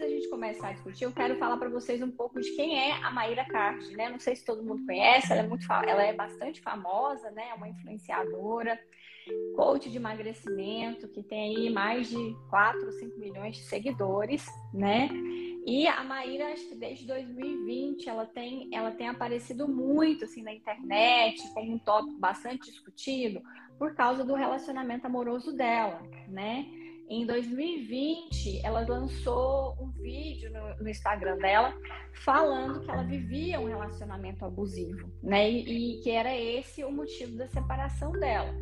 da gente começar a discutir, eu quero falar para vocês um pouco de quem é a Maíra Card, né? Não sei se todo mundo conhece, ela é muito, ela é bastante famosa, né? É uma influenciadora, coach de emagrecimento, que tem aí mais de 4 ou 5 milhões de seguidores, né? E a Maíra, acho que desde 2020, ela tem, ela tem aparecido muito assim na internet, como um tópico bastante discutido, por causa do relacionamento amoroso dela, né? Em 2020, ela lançou um vídeo no, no, Instagram dela falando que ela vivia um relacionamento abusivo, né? E, e que era esse o motivo da separação dela.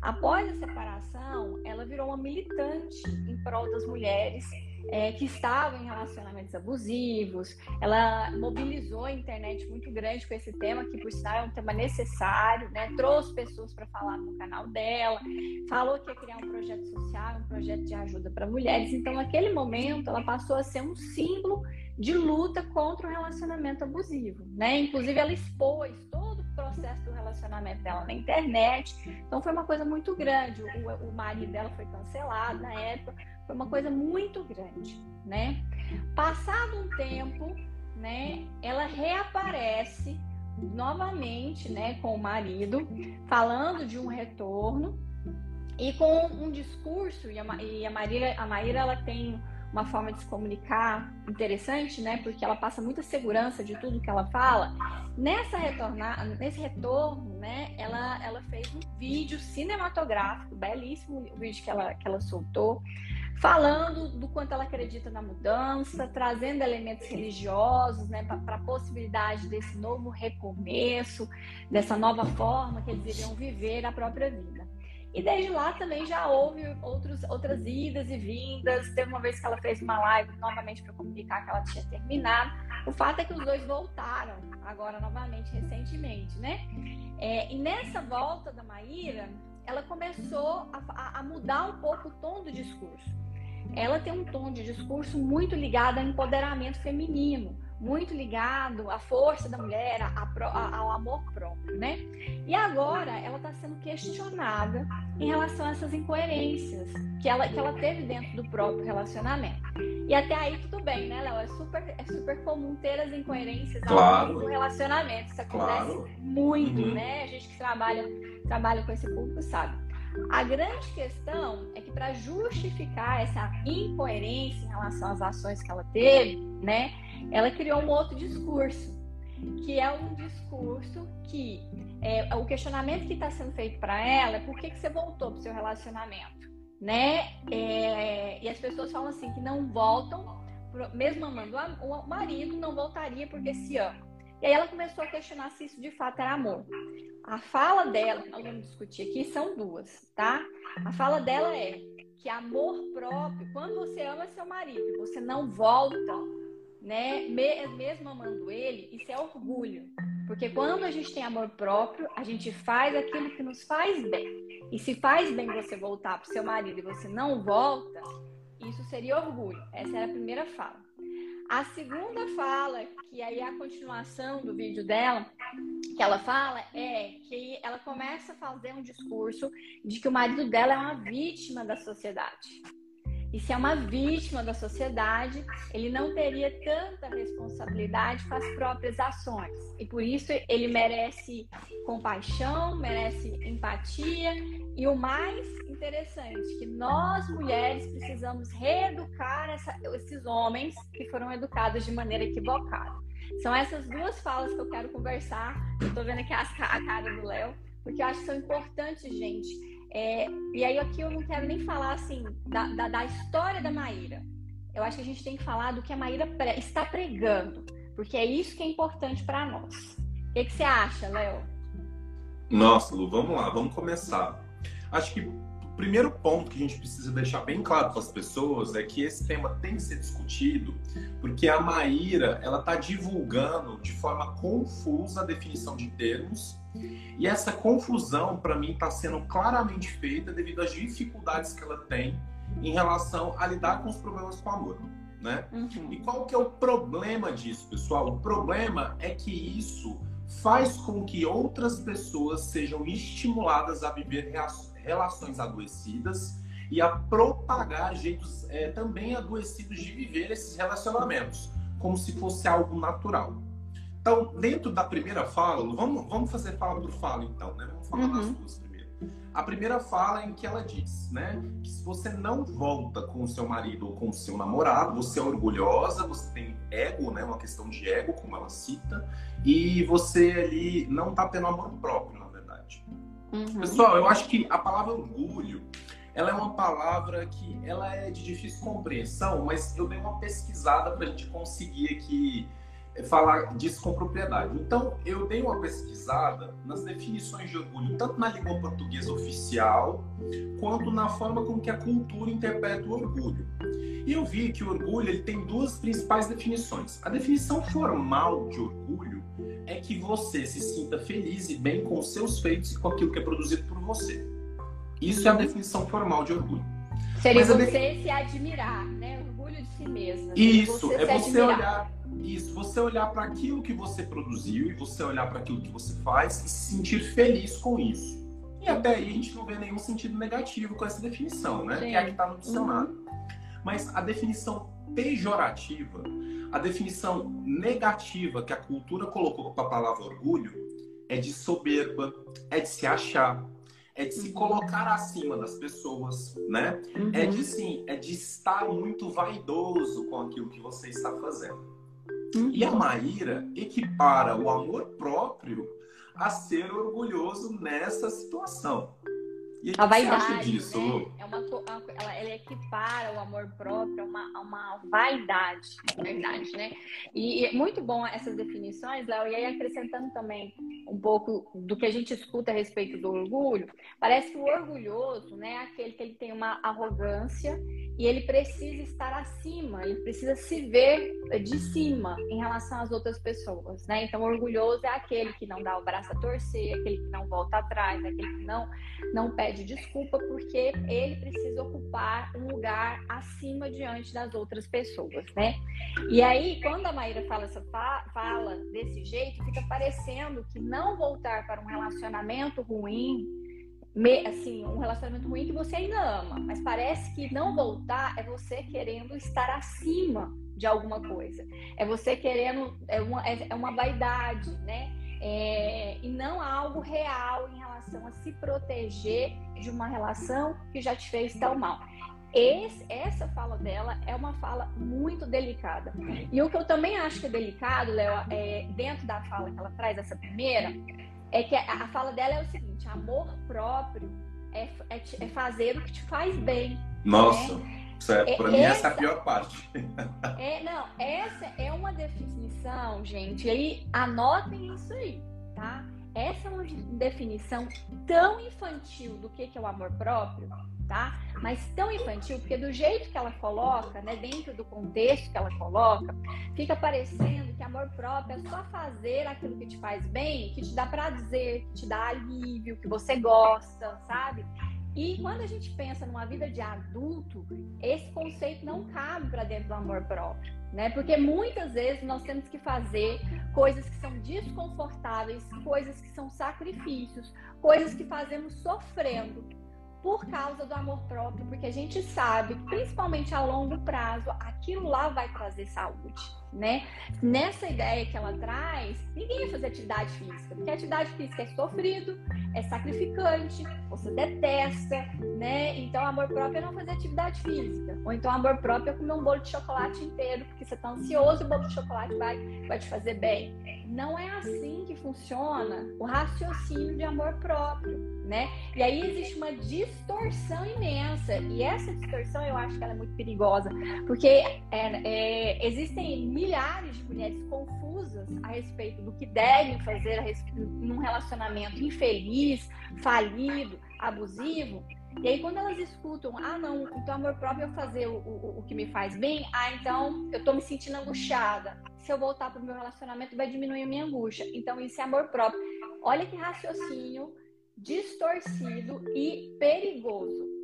Após a separação, ela virou uma militante em prol das mulheres é, que estavam em relacionamentos abusivos. Ela mobilizou a internet muito grande com esse tema, que por sinal é um tema necessário, né? Trouxe pessoas para falar no canal dela, falou que ia criar um projeto social, um projeto de ajuda para mulheres. Então, naquele momento, ela passou a ser um símbolo de luta contra o relacionamento abusivo, né? Inclusive, ela expôs todo o processo do relacionamento dela na internet. Então, foi uma coisa muito grande. O, o marido dela foi cancelado na época foi uma coisa muito grande, né? Passado um tempo, né, ela reaparece novamente, né, com o marido, falando de um retorno e com um discurso e a, e a a Maíra ela tem uma forma de se comunicar interessante, né? Porque ela passa muita segurança de tudo que ela fala. Nessa retornar, nesse retorno, né? Ela, ela fez um vídeo cinematográfico, belíssimo o vídeo que ela, que ela soltou, falando do quanto ela acredita na mudança, trazendo elementos religiosos, né? Para a possibilidade desse novo recomeço, dessa nova forma que eles iriam viver a própria vida. E desde lá também já houve outros, outras idas e vindas. Teve uma vez que ela fez uma live novamente para comunicar que ela tinha terminado. O fato é que os dois voltaram agora novamente, recentemente, né? É, e nessa volta da Maíra, ela começou a, a mudar um pouco o tom do discurso. Ela tem um tom de discurso muito ligado ao empoderamento feminino muito ligado à força da mulher, a, a, ao amor próprio, né? E agora ela está sendo questionada em relação a essas incoerências que ela, que ela teve dentro do próprio relacionamento. E até aí tudo bem, né, Léo? É super, é super comum ter as incoerências claro. do relacionamento. Isso acontece claro. muito, uhum. né? A gente que trabalha, trabalha com esse público sabe. A grande questão é que para justificar essa incoerência em relação às ações que ela teve, né? ela criou um outro discurso, que é um discurso que é, o questionamento que está sendo feito para ela é por que, que você voltou para o seu relacionamento, né? É, e as pessoas falam assim que não voltam, mesmo amando o marido, não voltaria porque se ama. E aí ela começou a questionar se isso de fato era amor. A fala dela, nós vamos discutir aqui, são duas, tá? A fala dela é que amor próprio, quando você ama seu marido, você não volta né? Mesmo amando ele, isso é orgulho. Porque quando a gente tem amor próprio, a gente faz aquilo que nos faz bem. E se faz bem você voltar para o seu marido e você não volta, isso seria orgulho. Essa era a primeira fala. A segunda fala, que aí é a continuação do vídeo dela, que ela fala é que ela começa a fazer um discurso de que o marido dela é uma vítima da sociedade. E se é uma vítima da sociedade, ele não teria tanta responsabilidade com as próprias ações. E por isso ele merece compaixão, merece empatia. E o mais interessante, que nós mulheres precisamos reeducar essa, esses homens que foram educados de maneira equivocada. São essas duas falas que eu quero conversar. Eu vendo aqui a cara do Léo, porque eu acho que são importantes, gente é, e aí aqui eu não quero nem falar assim da, da, da, história da Maíra. Eu acho que a gente tem que falar do que a Maíra está pregando, porque é isso que é importante para nós. O que, que você acha, Léo? Nossa, Lu, vamos lá, vamos começar. Acho que o primeiro ponto que a gente precisa deixar bem claro para as pessoas é que esse tema tem que ser discutido, porque a Maíra ela está divulgando de forma confusa a definição de termos e essa confusão, para mim, está sendo claramente feita devido às dificuldades que ela tem em relação a lidar com os problemas com amor. Né? Uhum. E qual que é o problema disso, pessoal? O problema é que isso faz com que outras pessoas sejam estimuladas a viver relações adoecidas e a propagar jeitos é, também adoecidos de viver esses relacionamentos, como se fosse algo natural. Então, dentro da primeira fala, vamos, vamos fazer fala por fala, então, né? Vamos falar uhum. das duas primeiro. A primeira fala é em que ela diz, né? Que se você não volta com o seu marido ou com o seu namorado, você é orgulhosa, você tem ego, né? Uma questão de ego, como ela cita, e você ali não tá tendo amor próprio, na verdade. Uhum. Pessoal, eu acho que a palavra orgulho, ela é uma palavra que ela é de difícil compreensão, mas eu dei uma pesquisada para a gente conseguir aqui falar disso com propriedade. Então, eu dei uma pesquisada nas definições de orgulho, tanto na língua portuguesa oficial, quanto na forma como que a cultura interpreta o orgulho. E eu vi que o orgulho ele tem duas principais definições. A definição formal de orgulho é que você se sinta feliz e bem com os seus feitos e com aquilo que é produzido por você. Isso é a definição formal de orgulho. Seria Mas você se admirar, né? Orgulho de si mesmo. Isso, você é você admirar. olhar isso, você olhar para aquilo que você produziu e você olhar para aquilo que você faz e se sentir feliz com isso. E até aí a gente não vê nenhum sentido negativo com essa definição, né? Sim. Que é a que está no dicionário. Uhum. Mas a definição pejorativa, a definição negativa que a cultura colocou para a palavra orgulho é de soberba, é de se achar, é de se uhum. colocar acima das pessoas, né? Uhum. É de sim, é de estar muito vaidoso com aquilo que você está fazendo. Uhum. E a Maíra equipara o amor próprio a ser orgulhoso nessa situação. E a vaidade, disso, né? É uma, ela, ela equipara o amor próprio a uma, a uma vaidade, verdade, né? E, e é muito bom essas definições, Léo, e aí acrescentando também um pouco do que a gente escuta a respeito do orgulho, parece que o orgulhoso, né, é aquele que ele tem uma arrogância e ele precisa estar acima, ele precisa se ver de cima em relação às outras pessoas, né? Então, orgulhoso é aquele que não dá o braço a torcer, aquele que não volta atrás, aquele que não não pede desculpa porque ele precisa ocupar um lugar acima diante das outras pessoas, né? E aí, quando a Maíra fala essa fala desse jeito, fica parecendo que não voltar para um relacionamento ruim assim, um relacionamento ruim que você ainda ama, mas parece que não voltar é você querendo estar acima de alguma coisa. É você querendo, é uma, é, é uma vaidade, né? É, e não algo real em relação a se proteger de uma relação que já te fez tão mal. Esse, essa fala dela é uma fala muito delicada. E o que eu também acho que é delicado, Léo, é, dentro da fala que ela traz, essa primeira, é que a, a fala dela é o seguinte: amor próprio é, é, é fazer o que te faz bem. Nossa, né? Certo. É, Para mim, essa é a pior parte. é, não, essa é uma definição, gente. E aí, anotem isso aí, tá? Essa é uma definição tão infantil do que é o amor próprio tá? Mas tão infantil, porque do jeito que ela coloca, né, dentro do contexto que ela coloca, fica parecendo que amor próprio é só fazer aquilo que te faz bem, que te dá prazer, que te dá alívio, que você gosta, sabe? E quando a gente pensa numa vida de adulto, esse conceito não cabe para dentro do amor próprio, né? Porque muitas vezes nós temos que fazer coisas que são desconfortáveis, coisas que são sacrifícios, coisas que fazemos sofrendo por causa do amor próprio, porque a gente sabe, principalmente a longo prazo, aquilo lá vai trazer saúde né? Nessa ideia que ela traz, ninguém ia fazer atividade física, porque atividade física é sofrido, é sacrificante, você detesta, né? Então, amor próprio é não fazer atividade física. Ou então, amor próprio é comer um bolo de chocolate inteiro, porque você tá ansioso e o bolo de chocolate vai, vai te fazer bem. Não é assim que funciona o raciocínio de amor próprio, né? E aí existe uma distorção imensa. E essa distorção eu acho que ela é muito perigosa, porque é, é, existem milhares de mulheres confusas a respeito do que devem fazer a respeito, num relacionamento infeliz, falido, abusivo. E aí, quando elas escutam, ah, não, então amor próprio é fazer o, o, o que me faz bem, ah, então eu tô me sentindo angustiada. Se eu voltar pro meu relacionamento, vai diminuir a minha angústia. Então, isso é amor próprio. Olha que raciocínio distorcido e perigoso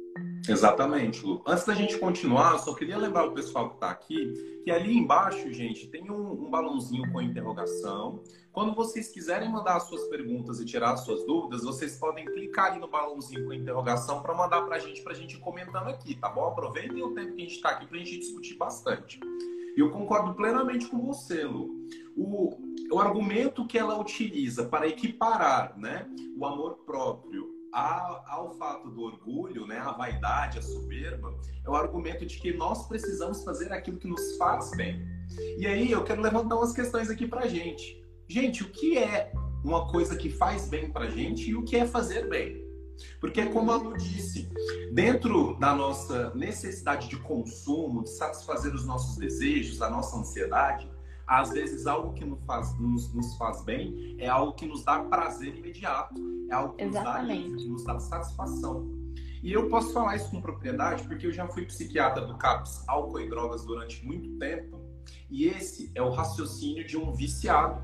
Exatamente, Lu. Antes da gente continuar, eu só queria lembrar o pessoal que está aqui que ali embaixo, gente, tem um, um, balãozinho com interrogação. Quando vocês quiserem mandar as suas perguntas e tirar as suas dúvidas, vocês podem clicar ali no balãozinho com interrogação para mandar para a gente, para a gente comentando aqui, tá bom? Aproveitem o tempo que a gente está aqui para a gente discutir bastante. E eu concordo plenamente com você, Lu. O, o argumento que ela utiliza para equiparar né, o amor próprio ao fato do orgulho, né, a vaidade, a soberba, é o argumento de que nós precisamos fazer aquilo que nos faz bem. E aí eu quero levantar umas questões aqui para gente. Gente, o que é uma coisa que faz bem para gente e o que é fazer bem? Porque, como a Lu disse, dentro da nossa necessidade de consumo, de satisfazer os nossos desejos, a nossa ansiedade, às vezes algo que nos faz, nos, nos faz bem é algo que nos dá prazer imediato, é algo que nos dá, que nos dá satisfação. E eu posso falar isso com propriedade porque eu já fui psiquiatra do CAPS Álcool e Drogas durante muito tempo. E esse é o raciocínio de um viciado,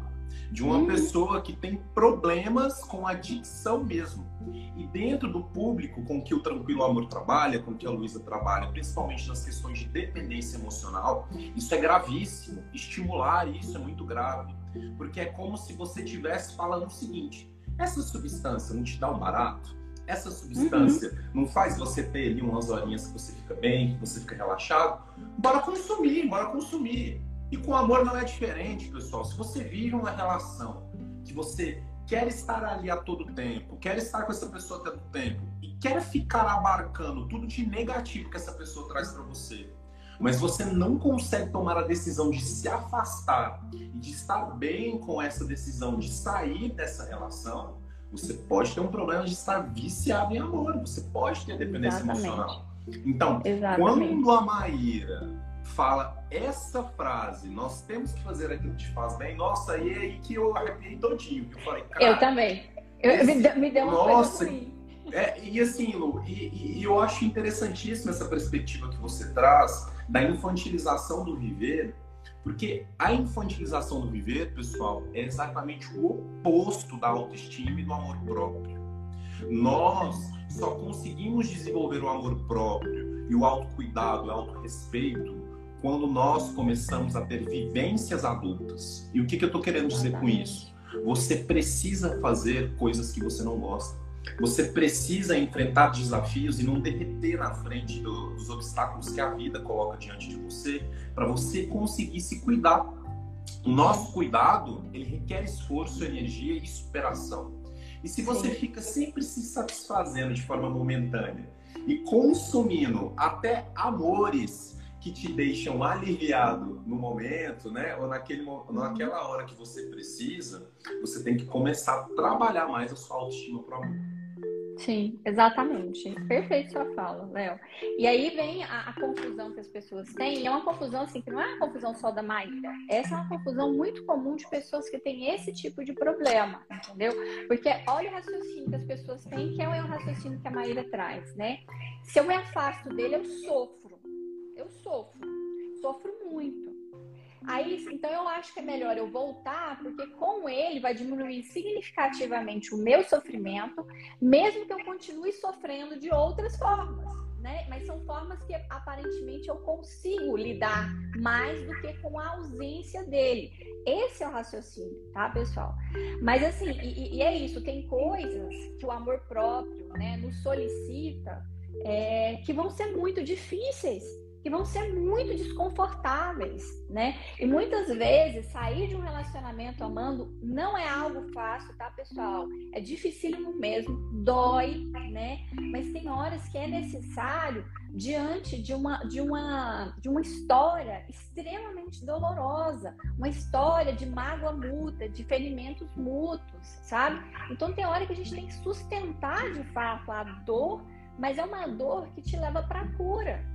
de uma hum. pessoa que tem problemas com adicção mesmo. E dentro do público com que o Tranquilo Amor trabalha, com que a Luísa trabalha, principalmente nas questões de dependência emocional, isso é gravíssimo. Estimular isso é muito grave. Porque é como se você estivesse falando o seguinte: essa substância não te dá um barato? Essa substância uhum. não faz você ter ali umas horinhas que você fica bem, que você fica relaxado? Bora consumir, bora consumir. E com amor não é diferente, pessoal. Se você vive uma relação que você quer estar ali a todo tempo, quer estar com essa pessoa a todo tempo e quer ficar abarcando tudo de negativo que essa pessoa traz para você, mas você não consegue tomar a decisão de se afastar e de estar bem com essa decisão de sair dessa relação, você pode ter um problema de estar viciado em amor, você pode ter dependência Exatamente. emocional. Então, Exatamente. quando a Maíra fala essa frase, nós temos que fazer aquilo que te faz bem, nossa, e é aí que eu arrepiei todinho. Eu falei. Eu também. Eu, esse, me, deu uma nossa, coisa É, e assim, Lu, e, e, eu acho interessantíssima essa perspectiva que você traz da infantilização do viver, porque a infantilização do viver, pessoal, é exatamente o oposto da autoestima e do amor próprio. Nós só conseguimos desenvolver o amor próprio e o autocuidado, o autorrespeito quando nós começamos a ter vivências adultas. E o que, que eu estou querendo dizer com isso? Você precisa fazer coisas que você não gosta. Você precisa enfrentar desafios e não derreter na frente do, dos obstáculos que a vida coloca diante de você, para você conseguir se cuidar. O nosso cuidado, ele requer esforço, energia e superação. E se você Sim. fica sempre se satisfazendo de forma momentânea e consumindo até amores que te deixam aliviado no momento, né? Ou naquele, naquela hora que você precisa, você tem que começar a trabalhar mais a sua autoestima para amor. Sim, exatamente. Perfeito sua fala, Léo. E aí vem a, a, confusão que as pessoas têm, e é uma confusão assim, que não é uma confusão só da Maíra. Essa é uma confusão muito comum de pessoas que têm esse tipo de problema, entendeu? Porque olha o raciocínio que as pessoas têm, que é o raciocínio que a Maíra traz, né? Se eu me afasto dele, eu sofro eu sofro, sofro muito. Aí, então eu acho que é melhor eu voltar, porque com ele vai diminuir significativamente o meu sofrimento, mesmo que eu continue sofrendo de outras formas, né? Mas são formas que aparentemente eu consigo lidar mais do que com a ausência dele. Esse é o raciocínio, tá, pessoal? Mas assim, e, e é isso, tem coisas que o amor próprio, né, nos solicita é, que vão ser muito difíceis que vão ser muito desconfortáveis, né? E muitas vezes sair de um relacionamento amando não é algo fácil, tá, pessoal? É dificílimo mesmo, dói, né? Mas tem horas que é necessário diante de uma de uma de uma história extremamente dolorosa, uma história de mágoa mútua, de ferimentos mútuos, sabe? Então tem hora que a gente tem que sustentar de fato a dor, mas é uma dor que te leva para a cura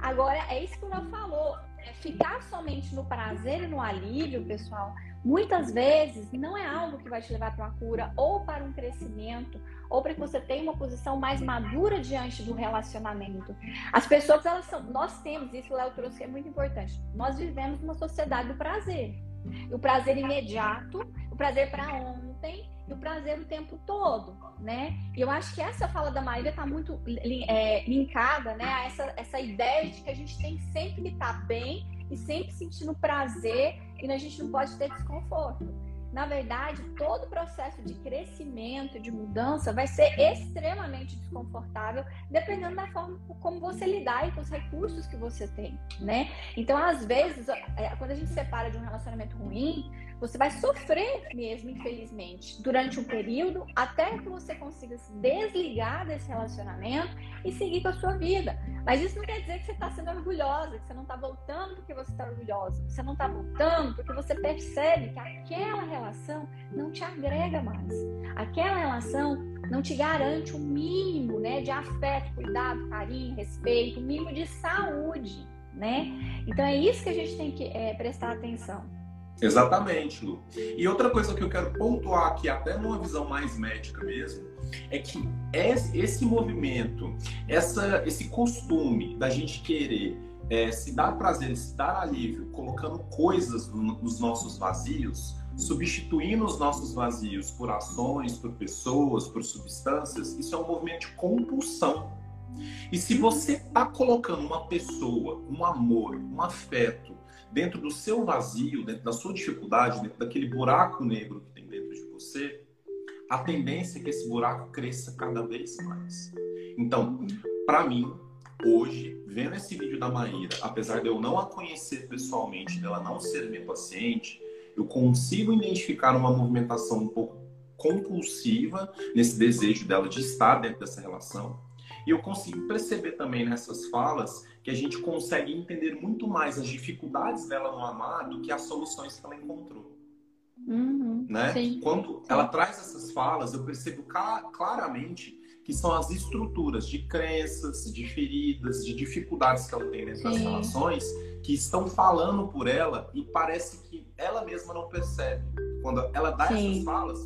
Agora, é isso que o Léo falou. É ficar somente no prazer e no alívio, pessoal, muitas vezes não é algo que vai te levar para uma cura ou para um crescimento ou para que você tenha uma posição mais madura diante do relacionamento. As pessoas, elas são, nós temos, isso o Léo trouxe que é muito importante. Nós vivemos uma sociedade do prazer. O prazer imediato, o prazer para ontem e o prazer o tempo todo, né? E eu acho que essa fala da Maíra está muito é, linkada, né, a essa, essa ideia de que a gente tem sempre que estar tá bem e sempre sentindo prazer e a gente não pode ter desconforto na verdade, todo o processo de crescimento, de mudança, vai ser extremamente desconfortável, dependendo da forma como você lidar com os recursos que você tem, né? Então, às vezes, é, quando a gente separa de um relacionamento ruim, você vai sofrer mesmo, infelizmente, durante um período, até que você consiga se desligar desse relacionamento e seguir com a sua vida. Mas isso não quer dizer que você está sendo orgulhosa, que você não está voltando porque você está orgulhosa. Você não está voltando porque você percebe que aquela relação não te agrega mais. Aquela relação não te garante o um mínimo né, de afeto, cuidado, carinho, respeito, o um mínimo de saúde. Né? Então é isso que a gente tem que é, prestar atenção. Exatamente, Lu. E outra coisa que eu quero pontuar aqui, até numa visão mais médica mesmo, é que esse movimento, essa, esse costume da gente querer é, se dar prazer, se dar alívio, colocando coisas nos nossos vazios, substituindo os nossos vazios por ações, por pessoas, por substâncias, isso é um movimento de compulsão. E se você está colocando uma pessoa, um amor, um afeto, dentro do seu vazio, dentro da sua dificuldade, dentro daquele buraco negro que tem dentro de você, a tendência é que esse buraco cresça cada vez mais. Então, para mim, hoje, vendo esse vídeo da Maíra, apesar de eu não a conhecer pessoalmente, dela não ser minha paciente, eu consigo identificar uma movimentação um pouco compulsiva nesse desejo dela de estar dentro dessa relação. E eu consigo perceber também nessas falas que a gente consegue entender muito mais as dificuldades dela no amar do que as soluções que ela encontrou. Uhum, né? Sim, Quando sim. ela traz essas falas, eu percebo claramente que são as estruturas de crenças, de feridas, de dificuldades que ela tem dentro sim. das relações que estão falando por ela e parece que ela mesma não percebe. Quando ela dá essas falas,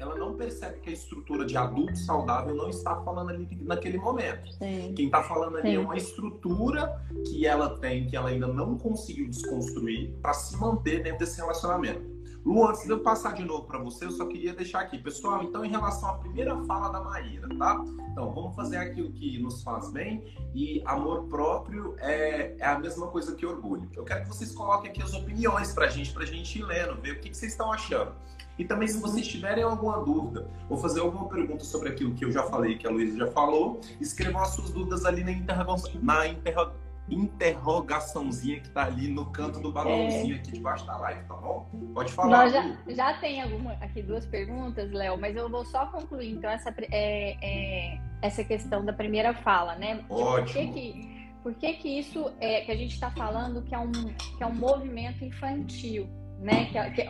ela não percebe que a estrutura de adulto saudável não está falando ali naquele momento. Sim. Quem está falando ali é Sim. é uma estrutura que ela tem, que ela ainda não conseguiu desconstruir para se manter dentro desse relacionamento. Lu, antes de eu passar de novo para você, eu só queria deixar aqui. Pessoal, então, em relação à primeira fala da Maíra, tá? Então, vamos fazer aquilo que nos faz bem e amor próprio é, é a mesma coisa que orgulho. Eu quero que vocês coloquem aqui as opiniões para a gente, para a gente ir lendo, ver o que, que vocês estão achando. E também, se vocês tiverem alguma dúvida ou fazer alguma pergunta sobre aquilo que eu já falei, que a Luísa já falou, escrevam as suas dúvidas ali na, interrogação, na interro, interrogaçãozinha que está ali no canto do balãozinho é... aqui debaixo da live, tá bom? Pode falar. Nós já, já tem alguma, aqui duas perguntas, Léo, mas eu vou só concluir então essa, é, é, essa questão da primeira fala, né? Ótimo. Por que, que, por que, que isso é que a gente está falando que é, um, que é um movimento infantil? Né? Que, que,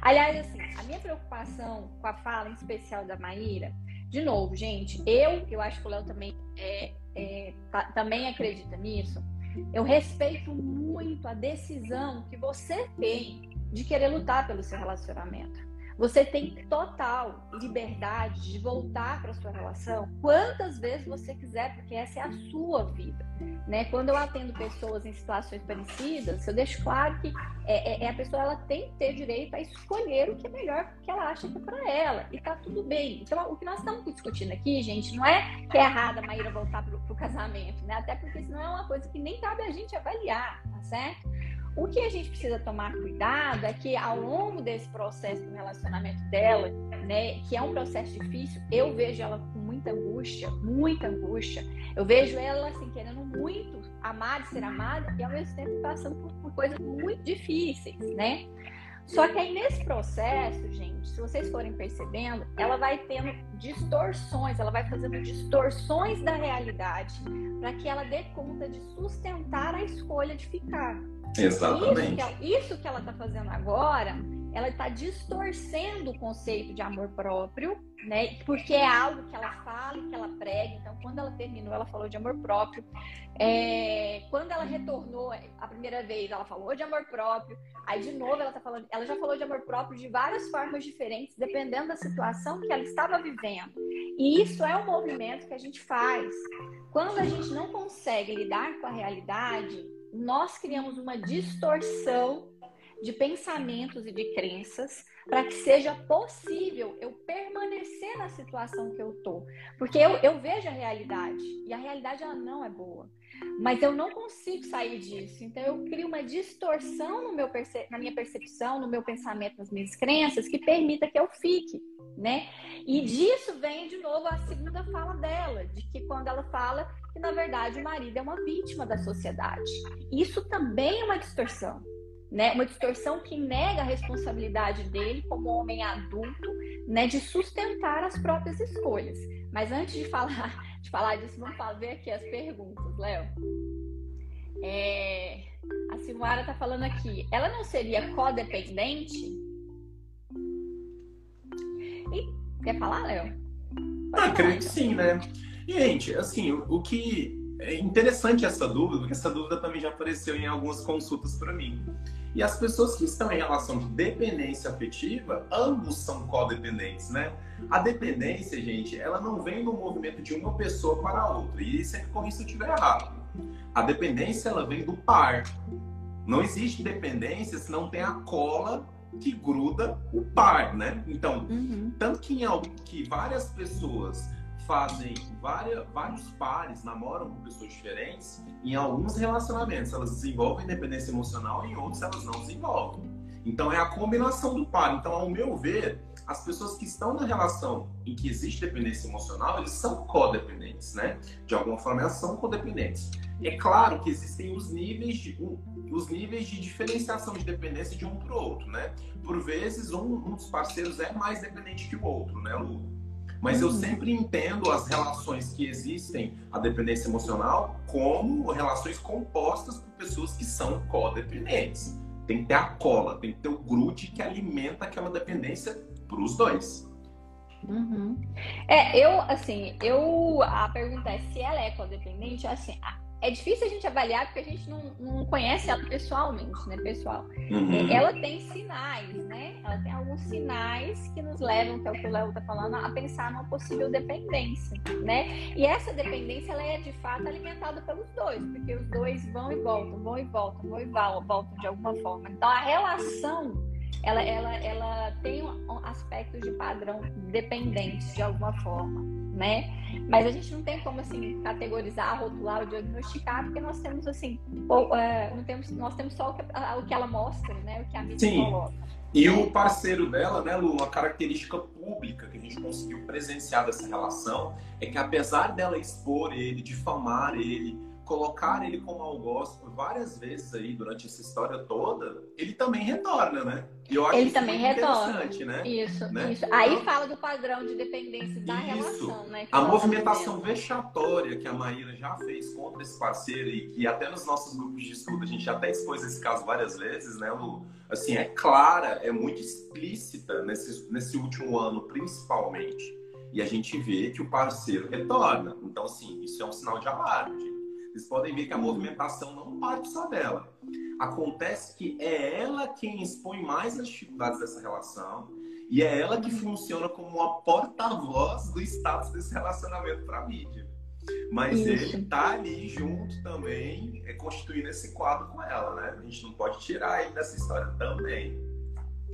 aliás, assim, a minha preocupação com a fala, em especial da Maíra, de novo, gente, eu, eu acho que o Léo também, é, é, tá, também acredita nisso, eu respeito muito a decisão que você tem de querer lutar pelo seu relacionamento. Você tem total liberdade de voltar para sua relação quantas vezes você quiser, porque essa é a sua vida. Né? Quando eu atendo pessoas em situações parecidas, eu deixo claro que é, é, é a pessoa ela tem que ter direito a escolher o que é melhor que ela acha que é para ela. E tá tudo bem. Então, o que nós estamos discutindo aqui, gente, não é que é errado a Maíra voltar para o casamento, né? Até porque senão é uma coisa que nem cabe a gente avaliar, tá certo? O que a gente precisa tomar cuidado é que ao longo desse processo do relacionamento dela, né, que é um processo difícil, eu vejo ela com muita angústia, muita angústia. Eu vejo ela assim querendo muito amar e ser amada e ao mesmo tempo passando por, por coisas muito difíceis, né? Só que aí nesse processo, gente, se vocês forem percebendo, ela vai tendo distorções, ela vai fazendo distorções da realidade para que ela dê conta de sustentar a escolha de ficar. Exatamente. Isso que ela está fazendo agora, ela está distorcendo o conceito de amor próprio, né? Porque é algo que ela fala e que ela prega. Então, quando ela terminou, ela falou de amor próprio. É... Quando ela retornou a primeira vez, ela falou de amor próprio. Aí, de novo, ela tá falando. Ela já falou de amor próprio de várias formas diferentes, dependendo da situação que ela estava vivendo. E isso é um movimento que a gente faz. Quando a gente não consegue lidar com a realidade, nós criamos uma distorção de pensamentos e de crenças para que seja possível eu permanecer na situação que eu tô. Porque eu, eu vejo a realidade e a realidade ela não é boa. Mas eu não consigo sair disso. Então eu crio uma distorção no meu na minha percepção, no meu pensamento, nas minhas crenças, que permita que eu fique, né? E disso vem de novo a segunda fala dela, de que quando ela fala que na verdade o marido é uma vítima da sociedade. Isso também é uma distorção né? Uma distorção que nega a responsabilidade dele como homem adulto, né? De sustentar as próprias escolhas. Mas antes de falar, de falar disso, vamos ver aqui as perguntas, Léo. É, a Silmara está falando aqui. Ela não seria codependente? E, quer falar, Léo? Ah, creio que sim, né? E, gente, assim, o, o que é interessante essa dúvida, porque essa dúvida também já apareceu em algumas consultas para mim. E as pessoas que estão em relação de dependência afetiva, ambos são codependentes, né? A dependência, gente, ela não vem no movimento de uma pessoa para a outra. E sempre corri se eu estiver errado. A dependência, ela vem do par. Não existe dependência se não tem a cola que gruda o par, né? Então, uhum. tanto que, em, que várias pessoas fazem várias, vários pares, namoram com pessoas diferentes, em alguns relacionamentos elas desenvolvem dependência emocional em outros elas não desenvolvem. Então é a combinação do par. Então, ao meu ver, as pessoas que estão na relação em que existe dependência emocional, eles são codependentes, né? De alguma forma, elas são codependentes. É claro que existem os níveis de, os níveis de diferenciação de dependência de um para o outro, né? Por vezes, um, um dos parceiros é mais dependente que o outro, né, Lu? Mas eu uhum. sempre entendo as relações que existem, a dependência emocional, como relações compostas por pessoas que são codependentes. Tem que ter a cola, tem que ter o grude que alimenta aquela dependência para os dois. Uhum. É, eu, assim, eu. A pergunta é se ela é codependente, assim, é difícil a gente avaliar porque a gente não, não conhece ela pessoalmente, né, pessoal? Uhum. Ela tem sinais, né? Ela tem alguns sinais que nos levam, que é o que o Léo tá falando, a pensar numa possível dependência, né? E essa dependência, ela é de fato alimentada pelos dois, porque os dois vão e voltam, vão e voltam, vão e voltam de alguma forma. Então, a relação ela, ela, ela tem aspectos de padrão dependentes de alguma forma, né? Mas a gente não tem como assim categorizar, rotular ou diagnosticar, porque nós temos assim, ou, é, não temos, nós temos só o que, o que ela mostra, né? O que a mídia Sim. coloca. E o parceiro dela, né, Lu, uma característica pública que a gente conseguiu presenciar dessa relação é que apesar dela expor ele, difamar ele, colocar ele como algoz várias vezes aí durante essa história toda, ele também retorna, né? E eu acho ele também retorna. Né? Isso, né? isso. Aí então, fala do padrão de dependência da isso. relação, né? A movimentação vexatória que a Maíra já fez contra esse parceiro e que até nos nossos grupos de estudo a gente até expôs esse caso várias vezes, né, Lu? Assim, é clara, é muito explícita nesse, nesse último ano, principalmente. E a gente vê que o parceiro retorna. Então, assim, isso é um sinal de alarme, gente. Vocês podem ver que a movimentação não parte só dela. Acontece que é ela quem expõe mais as dificuldades dessa relação e é ela que funciona como uma porta-voz do status desse relacionamento para a mídia. Mas Isso. ele tá ali junto também, é, constituindo esse quadro com ela, né? A gente não pode tirar ele dessa história também.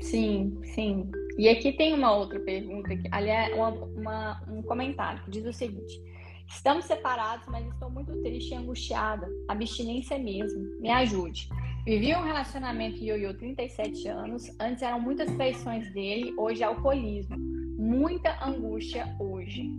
Sim, sim. E aqui tem uma outra pergunta, que, aliás, uma, uma, um comentário que diz o seguinte: Estamos separados, mas estou muito triste e angustiada. Abstinência mesmo. Me ajude. Vivi um relacionamento ioiô 37 anos. Antes eram muitas traições dele, hoje é alcoolismo. Muita angústia hoje.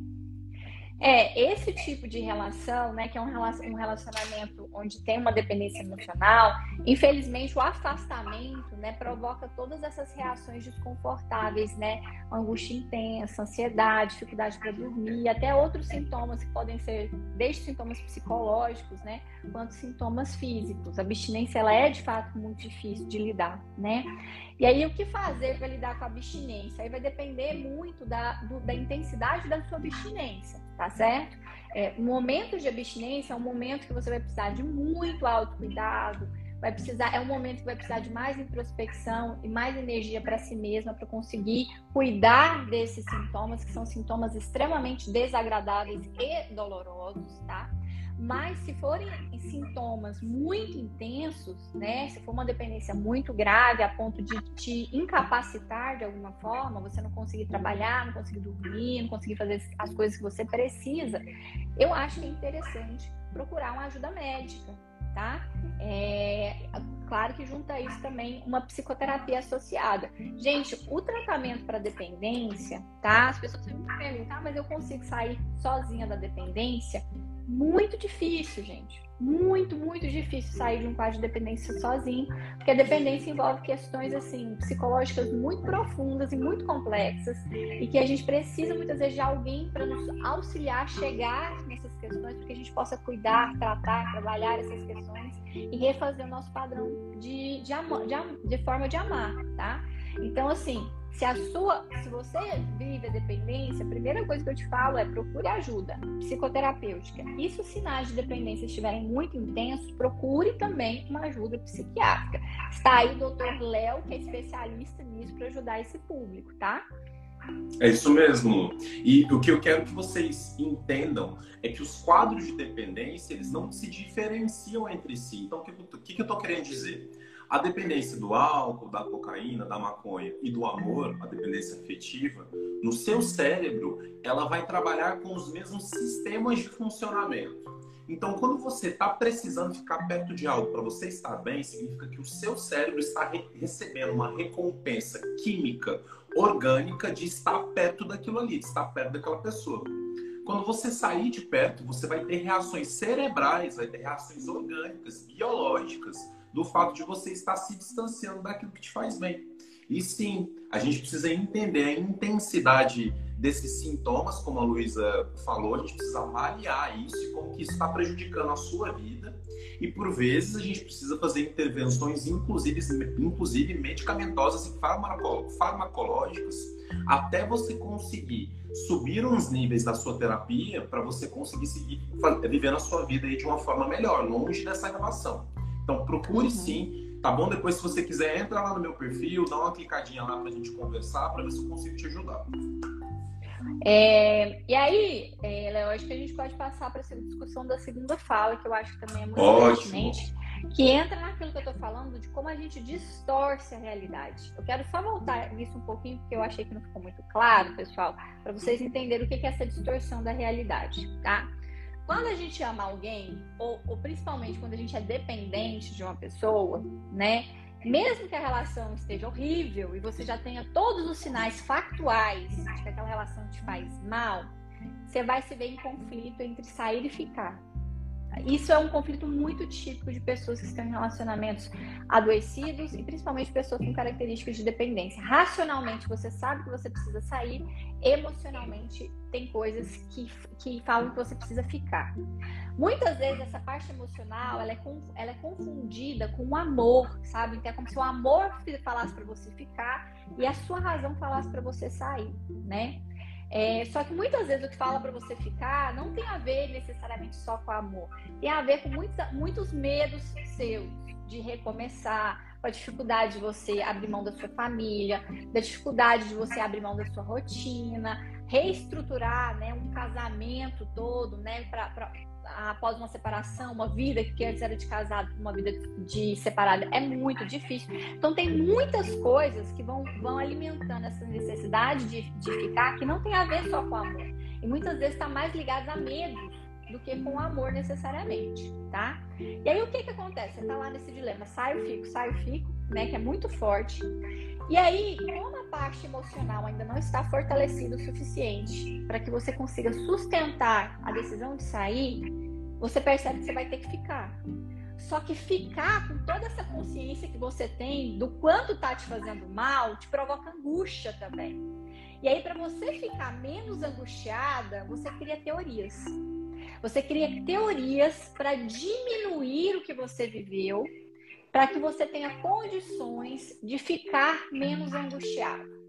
É, esse tipo de relação, né, que é um relacionamento onde tem uma dependência emocional, infelizmente o afastamento, né, provoca todas essas reações desconfortáveis, né, angústia intensa, ansiedade, dificuldade para dormir, até outros sintomas que podem ser desde sintomas psicológicos, né, quanto sintomas físicos. A abstinência ela é de fato muito difícil de lidar, né? E aí o que fazer para lidar com a abstinência? Aí vai depender muito da, do, da intensidade da sua abstinência tá certo? É, momento de abstinência é um momento que você vai precisar de muito autocuidado, vai precisar, é um momento que vai precisar de mais introspecção e mais energia para si mesma para conseguir cuidar desses sintomas, que são sintomas extremamente desagradáveis e dolorosos, tá? Mas se forem sintomas muito intensos, né? Se for uma dependência muito grave a ponto de te incapacitar de alguma forma, você não conseguir trabalhar, não conseguir dormir, não conseguir fazer as coisas que você precisa, eu acho que é interessante procurar uma ajuda médica, tá? É, claro que junta isso também uma psicoterapia associada. Gente, o tratamento para dependência, tá? As pessoas sempre me perguntam, ah, mas eu consigo sair sozinha da dependência? Muito difícil, gente. Muito, muito difícil sair de um quadro de dependência sozinho, porque a dependência envolve questões assim psicológicas muito profundas e muito complexas e que a gente precisa muitas vezes de alguém para nos auxiliar a chegar nessas questões, para que a gente possa cuidar, tratar, trabalhar essas questões e refazer o nosso padrão de, de, amor, de, de forma de amar, tá? Então, assim, se a sua, se você vive a dependência, a primeira coisa que eu te falo é procure ajuda psicoterapêutica. E se os sinais de dependência estiverem muito intensos, procure também uma ajuda psiquiátrica. Está aí o doutor Léo, que é especialista nisso, para ajudar esse público, tá? É isso mesmo. E o que eu quero que vocês entendam é que os quadros de dependência, eles não se diferenciam entre si. Então, o que, eu estou querendo dizer? A dependência do álcool, da cocaína, da maconha e do amor, a dependência afetiva, no seu cérebro, ela vai trabalhar com os mesmos sistemas de funcionamento. Então, quando você está precisando ficar perto de algo para você estar bem, significa que o seu cérebro está re recebendo uma recompensa química, orgânica de estar perto daquilo ali, de estar perto daquela pessoa. Quando você sair de perto, você vai ter reações cerebrais, vai ter reações orgânicas, biológicas, do fato de você estar se distanciando daquilo que te faz bem. E sim, a gente precisa entender a intensidade desses sintomas, como a Luísa falou, a gente precisa avaliar isso e como que isso está prejudicando a sua vida. E por vezes a gente precisa fazer intervenções, inclusive, inclusive medicamentosas e farmacológicas, até você conseguir subir uns níveis da sua terapia para você conseguir seguir vivendo a sua vida de uma forma melhor, longe dessa relação. Então procure uhum. sim, tá bom? Depois, se você quiser, entra lá no meu perfil, dá uma clicadinha lá pra gente conversar, para ver se eu consigo te ajudar. É, e aí, é, Léo, acho que a gente pode passar para essa discussão da segunda fala, que eu acho que também é muito pertinente, que entra naquilo que eu estou falando de como a gente distorce a realidade. Eu quero só voltar nisso um pouquinho, porque eu achei que não ficou muito claro, pessoal, para vocês entenderem o que é essa distorção da realidade, tá? Quando a gente ama alguém, ou, ou principalmente quando a gente é dependente de uma pessoa, né? Mesmo que a relação esteja horrível e você já tenha todos os sinais factuais de que aquela relação te faz mal, você vai se ver em conflito entre sair e ficar. Isso é um conflito muito típico de pessoas que estão em relacionamentos adoecidos e principalmente pessoas com características de dependência. Racionalmente você sabe que você precisa sair, emocionalmente tem coisas que, que falam que você precisa ficar. Muitas vezes essa parte emocional ela é, ela é confundida com o amor, sabe? Então é como se o amor falasse para você ficar e a sua razão falasse para você sair, né? É, só que muitas vezes o que fala para você ficar não tem a ver necessariamente só com amor. Tem a ver com muitos, muitos medos seus de recomeçar, com a dificuldade de você abrir mão da sua família, da dificuldade de você abrir mão da sua rotina, reestruturar né, um casamento todo, né, após uma separação, uma vida que antes era de casado, uma vida de separada, é muito difícil. Então tem muitas coisas que vão, vão alimentando essa necessidade de, de ficar que não tem a ver só com amor. E muitas vezes está mais ligado a medo do que com amor necessariamente, tá? E aí o que que acontece? Você tá lá nesse dilema, saio, fico, saio, fico, né? Que é muito forte. E aí, como parte emocional ainda não está fortalecida o suficiente para que você consiga sustentar a decisão de sair, você percebe que você vai ter que ficar. Só que ficar com toda essa consciência que você tem do quanto tá te fazendo mal, te provoca angústia também. E aí, para você ficar menos angustiada, você cria teorias. Você cria teorias para diminuir o que você viveu para que você tenha condições de ficar menos angustiado.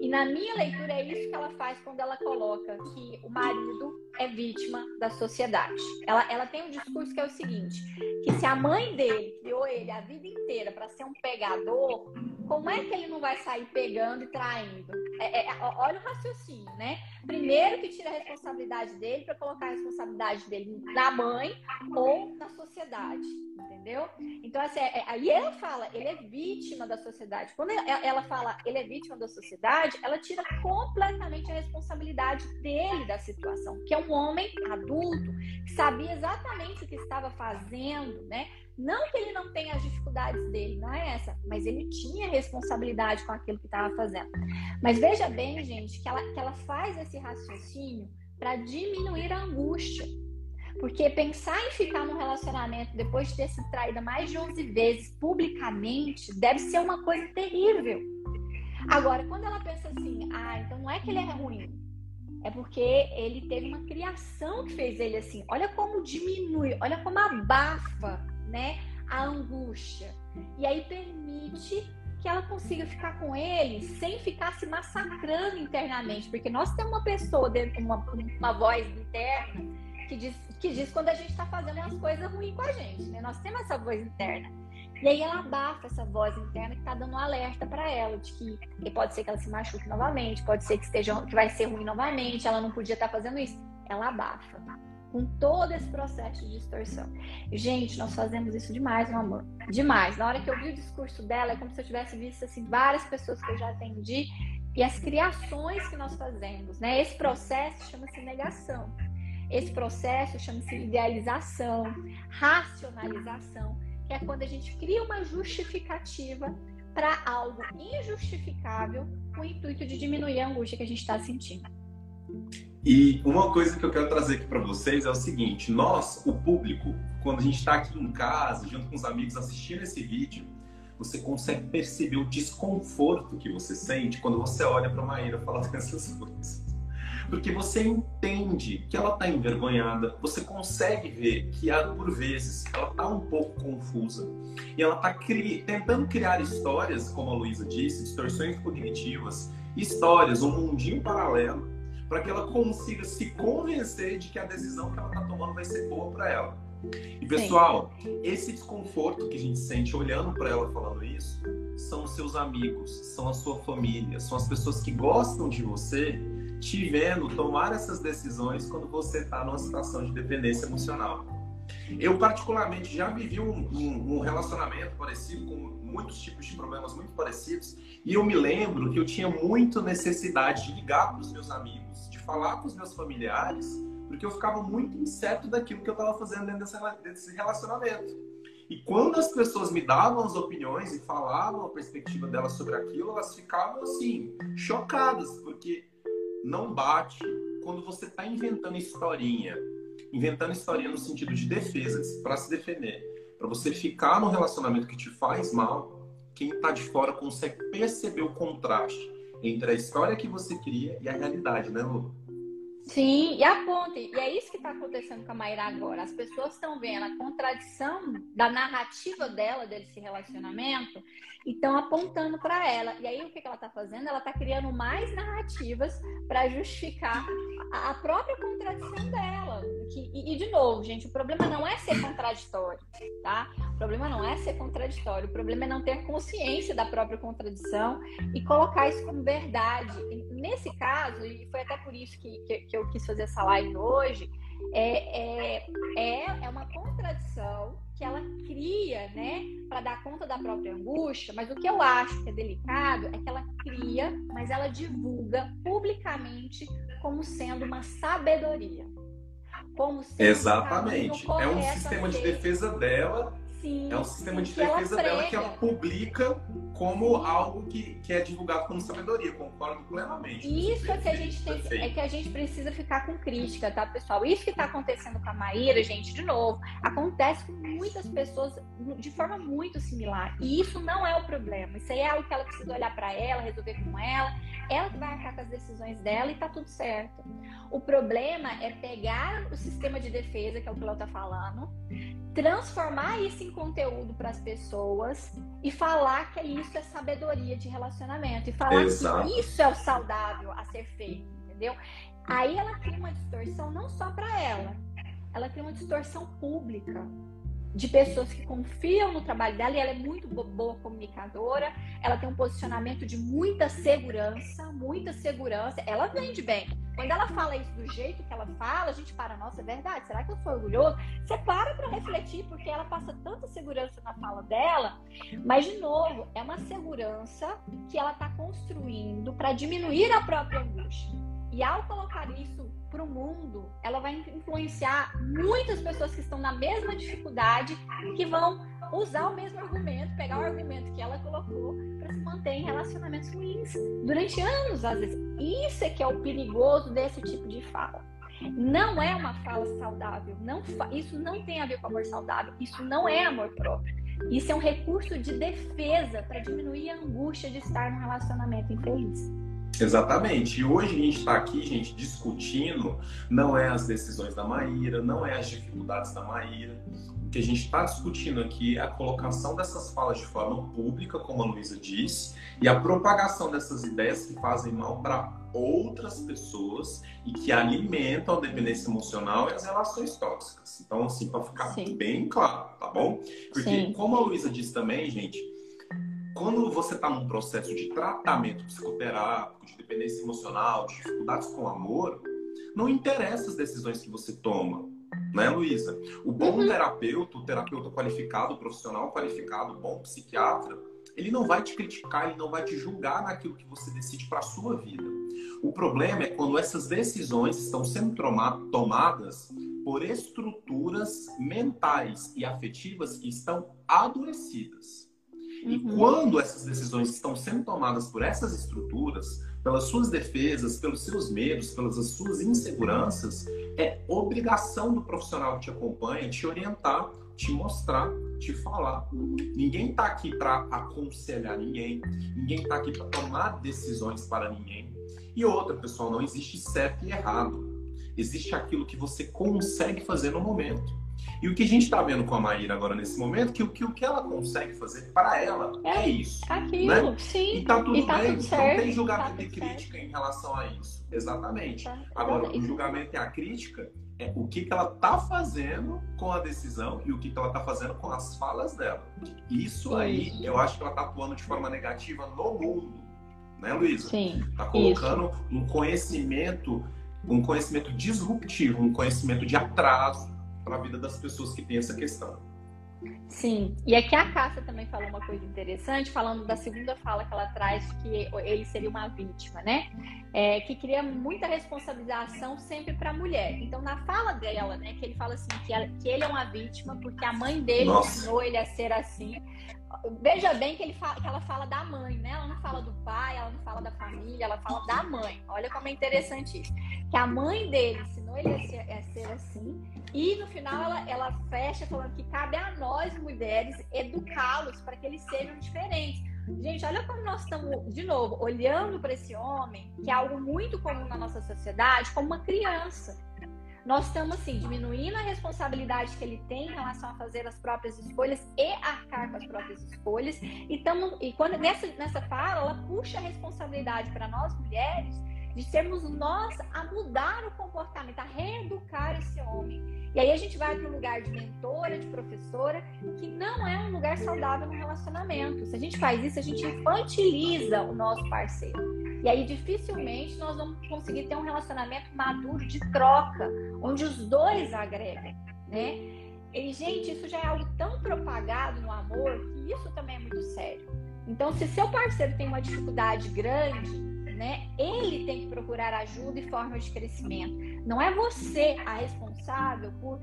E na minha leitura é isso que ela faz quando ela coloca que o marido é vítima da sociedade. Ela, ela tem um discurso que é o seguinte: que se a mãe dele criou ele a vida inteira para ser um pegador, como é que ele não vai sair pegando e traindo? É, é, olha o raciocínio, né? Primeiro que tira a responsabilidade dele para colocar a responsabilidade dele na mãe ou na sociedade, entendeu? Então, assim, é, aí ela fala, ele é vítima da sociedade. Quando ela fala, ele é vítima da sociedade, ela tira completamente a responsabilidade dele da situação, que é um homem adulto, que sabia exatamente o que estava fazendo, né? Não que ele não tenha as dificuldades dele, não é essa, mas ele tinha responsabilidade com aquilo que estava fazendo. Mas veja bem, gente, que ela, que ela faz esse raciocínio para diminuir a angústia. Porque pensar em ficar num relacionamento depois de ter sido traída mais de 11 vezes publicamente deve ser uma coisa terrível. Agora, quando ela pensa assim, ah, então não é que ele é ruim, é porque ele teve uma criação que fez ele assim. Olha como diminui, olha como abafa né, a angústia. E aí permite que ela consiga ficar com ele sem ficar se massacrando internamente, porque nós temos uma pessoa dentro, uma, uma voz interna que diz, que diz quando a gente está fazendo umas coisas ruins com a gente, né? Nós temos essa voz interna. E aí ela abafa essa voz interna que está dando um alerta para ela de que, que, pode ser que ela se machuque novamente, pode ser que esteja que vai ser ruim novamente, ela não podia estar tá fazendo isso. Ela abafa com todo esse processo de distorção. Gente, nós fazemos isso demais, meu amor. Demais. Na hora que eu vi o discurso dela, é como se eu tivesse visto assim várias pessoas que eu já atendi e as criações que nós fazemos, né? Esse processo chama-se negação. Esse processo chama-se idealização, racionalização, que é quando a gente cria uma justificativa para algo injustificável com o intuito de diminuir a angústia que a gente está sentindo. E uma coisa que eu quero trazer aqui para vocês é o seguinte: nós, o público, quando a gente está aqui em casa, junto com os amigos, assistindo esse vídeo, você consegue perceber o desconforto que você sente quando você olha para a Maíra falar dessas coisas. Porque você entende que ela está envergonhada, você consegue ver que, por vezes, ela está um pouco confusa e ela está cri... tentando criar histórias, como a Luísa disse, distorções cognitivas, histórias, um mundinho paralelo para que ela consiga se convencer de que a decisão que ela está tomando vai ser boa para ela. E pessoal, Sim. esse desconforto que a gente sente olhando para ela falando isso, são os seus amigos, são a sua família, são as pessoas que gostam de você, te vendo tomar essas decisões quando você está numa situação de dependência emocional. Eu, particularmente, já vivi um, um, um, relacionamento parecido, com muitos tipos de problemas muito parecidos, e eu me lembro que eu tinha muito necessidade de ligar para os meus amigos, de falar com os meus familiares, porque eu ficava muito incerto daquilo que eu estava fazendo dentro desse relacionamento. E quando as pessoas me davam as opiniões e falavam a perspectiva delas sobre aquilo, elas ficavam assim, chocadas, porque não bate quando você está inventando historinha inventando historinha no sentido de defesa, para se defender, para você ficar no relacionamento que te faz mal, quem está de fora consegue perceber o contraste entre a história que você cria e a realidade, né, Lu? Sim, e aponte. E é isso que está acontecendo com a Mayra agora. As pessoas estão vendo a contradição da narrativa dela, desse relacionamento, estão apontando para ela. E aí o que, que ela está fazendo? Ela está criando mais narrativas para justificar a, a, própria contradição dela. Que, e, e, de novo, gente, o problema não é ser contraditório, tá? O problema não é ser contraditório. O problema é não ter consciência da própria contradição e colocar isso como verdade. E nesse caso, e foi até por isso que, que, que eu quis fazer essa live hoje, é, é, é, é uma contradição cria, né, para dar conta da própria angústia, mas o que eu acho que é delicado é que ela cria, mas ela divulga publicamente como sendo uma sabedoria. Como sendo Exatamente. Um é um sistema de defesa dela Sim, é um sistema de defesa dela que ela publica como algo que, que é divulgado como sabedoria, concordo plenamente. Isso é que a gente tem, é que a gente precisa ficar com crítica, tá, pessoal? Isso que está acontecendo com a Maíra, gente, de novo, acontece com muitas pessoas de forma muito similar. E isso não é o problema. Isso aí é algo que ela precisa olhar para ela, resolver com ela. Ela que vai arcar com as decisões dela e tá tudo certo. O problema é pegar o sistema de defesa, que é o que ela tá falando, transformar isso em conteúdo para as pessoas e falar que isso é sabedoria de relacionamento e falar Exato. que isso é o saudável a ser feito, entendeu? Aí ela cria uma distorção não só para ela, ela cria uma distorção pública de pessoas que confiam no trabalho dela e ela é muito boa comunicadora, ela tem um posicionamento de muita segurança, muita segurança, ela vende bem. Quando ela fala isso do jeito que ela fala, a gente para, nossa, é verdade, será que eu sou orgulhoso? Você para para refletir, porque ela passa tanta segurança na fala dela, mas, de novo, é uma segurança que ela está construindo para diminuir a própria angústia. E ao colocar isso para o mundo, ela vai influenciar muitas pessoas que estão na mesma dificuldade, que vão usar o mesmo argumento, pegar o argumento que ela colocou para se manter em relacionamentos ruins durante anos, às vezes. Isso é que é o perigoso desse tipo de fala. Não é uma fala saudável. Não. Isso não tem a ver com amor saudável. Isso não é amor próprio. Isso é um recurso de defesa para diminuir a angústia de estar num relacionamento infeliz. Exatamente. E hoje a gente está aqui, gente, discutindo não é as decisões da Maíra, não é as dificuldades da Maíra. O que a gente está discutindo aqui é a colocação dessas falas de forma pública, como a Luísa disse, e a propagação dessas ideias que fazem mal para outras pessoas e que alimentam a dependência emocional e as relações tóxicas. Então, assim, para ficar Sim. bem claro, tá bom? Porque, Sim. como a Luísa disse também, gente, quando você está num processo de tratamento psicoterápico, de dependência emocional, de dificuldades com o amor, não interessa as decisões que você toma, né, Luísa? O bom uhum. terapeuta, o terapeuta qualificado, o profissional qualificado, o bom psiquiatra, ele não vai te criticar, ele não vai te julgar naquilo que você decide para a sua vida. O problema é quando essas decisões estão sendo tomadas por estruturas mentais e afetivas que estão adoecidas. E uhum. quando essas decisões estão sendo tomadas por essas estruturas, pelas suas defesas, pelos seus medos, pelas suas inseguranças, é obrigação do profissional que te acompanha te orientar, te mostrar, te falar. Ninguém está aqui para aconselhar ninguém, ninguém está aqui para tomar decisões para ninguém. E outra, pessoal, não existe certo e errado. Existe aquilo que você consegue fazer no momento. E o que a gente está vendo com a Maíra agora nesse momento, que o que, o que ela consegue fazer para ela é, é isso. Aquilo, né? sim. E tá tudo e tá bem, tudo certo, não tem julgamento tá e crítica certo. em relação a isso. Exatamente. Tá, agora, o julgamento e a crítica é o que, que ela tá fazendo com a decisão e o que, que ela tá fazendo com as falas dela. Isso aí, isso. eu acho que ela tá atuando de forma negativa no mundo. Né, Luísa? Sim. Tá colocando isso. um conhecimento, um conhecimento disruptivo, um conhecimento de atraso para a vida das pessoas que têm essa questão. Sim, e aqui a Cássia também falou uma coisa interessante, falando da segunda fala que ela traz, que ele seria uma vítima, né? É, que cria muita responsabilização sempre para a mulher. Então, na fala dela, né, que ele fala assim, que, ela, que ele é uma vítima porque a mãe dele Nossa. ensinou ele a ser assim. Veja bem que, ele fala, que ela fala da mãe, né? Ela não fala do pai, ela não fala da família, ela fala da mãe. Olha como é interessante isso. Que a mãe dele ensinou ele a ser, a ser assim e no final ela, ela fecha falando que cabe a nós, mulheres, educá-los para que eles sejam diferentes. Gente, olha como nós estamos, de novo, olhando para esse homem, que é algo muito comum na nossa sociedade, como uma criança. Nós estamos, assim, diminuindo a responsabilidade que ele tem em relação a fazer as próprias escolhas e arcar com as próprias escolhas. E, tamo, e quando nessa, nessa fala, ela puxa a responsabilidade para nós mulheres de sermos nós a mudar o comportamento, a reeducar esse homem. E aí a gente vai para um lugar de mentora, de professora, que não é um lugar saudável no relacionamento. Se a gente faz isso, a gente infantiliza o nosso parceiro. E aí dificilmente nós vamos conseguir ter um relacionamento maduro de troca, onde os dois agregam, né? E, gente, isso já é algo tão propagado no amor que isso também é muito sério. Então, se seu parceiro tem uma dificuldade grande, né? Ele tem que procurar ajuda e formas de crescimento. Não é você a responsável por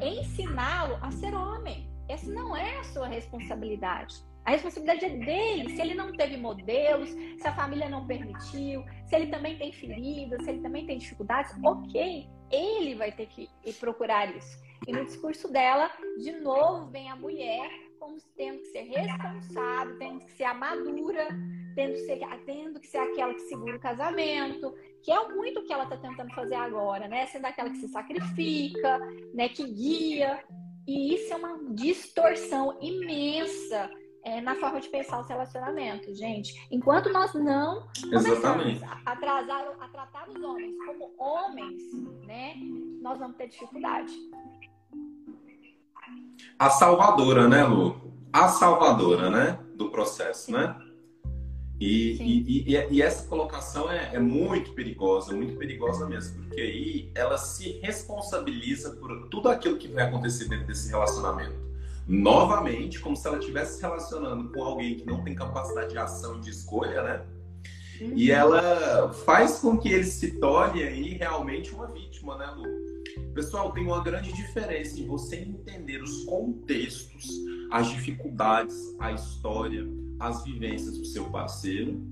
ensiná-lo a ser homem. Essa não é a sua responsabilidade. A responsabilidade é dele. Se ele não teve modelos, se a família não permitiu, se ele também tem feridas, se ele também tem dificuldades, ok, ele vai ter que procurar isso. E no discurso dela, de novo, vem a mulher como tendo que ser responsável, tendo que ser a madura, tendo que ser, tendo que ser aquela que segura o casamento, que é muito o que ela está tentando fazer agora, né? Sendo aquela que se sacrifica, né? Que guia. E isso é uma distorção imensa é, na forma de pensar os relacionamentos, gente. Enquanto nós não começamos a, atrasar, a tratar os homens como homens, né? Nós vamos ter dificuldade. A salvadora, né, Lu? A salvadora, né? Do processo, né? E, e, e, e, essa colocação é, é, muito perigosa, muito perigosa mesmo, porque aí ela se responsabiliza por tudo aquilo que vai acontecer dentro desse relacionamento. Novamente, como se ela estivesse se relacionando com alguém que não tem capacidade de ação e de escolha, né? Uhum. E ela faz com que ele se torne aí realmente uma vítima, né, Lu? Pessoal, tem uma grande diferença em você entender os contextos, as dificuldades, a história, as vivências do seu parceiro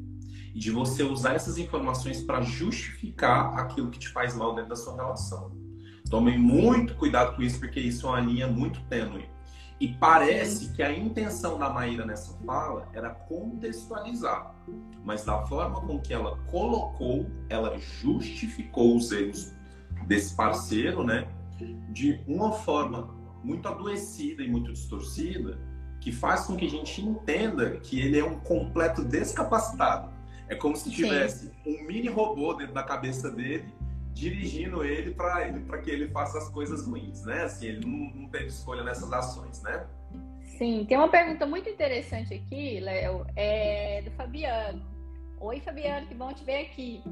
e de você usar essas informações para justificar aquilo que te faz mal dentro da sua relação. Tomem muito cuidado com isso, porque isso é uma linha muito tênue. E parece que a intenção da Maíra nessa fala era contextualizar, mas da forma com que ela colocou, ela justificou os erros desse parceiro, né? De uma forma muito adoecida e muito distorcida, que faz com que a gente entenda que ele é um completo descapacitado. É como se tivesse Sim. um mini robô dentro da cabeça dele, dirigindo ele para que ele faça as coisas ruins, né? Assim, ele não, não teve escolha nessas ações, né? Sim, tem uma pergunta muito interessante aqui, Léo, é do Fabiano. Oi, Fabiano, que bom te ver aqui.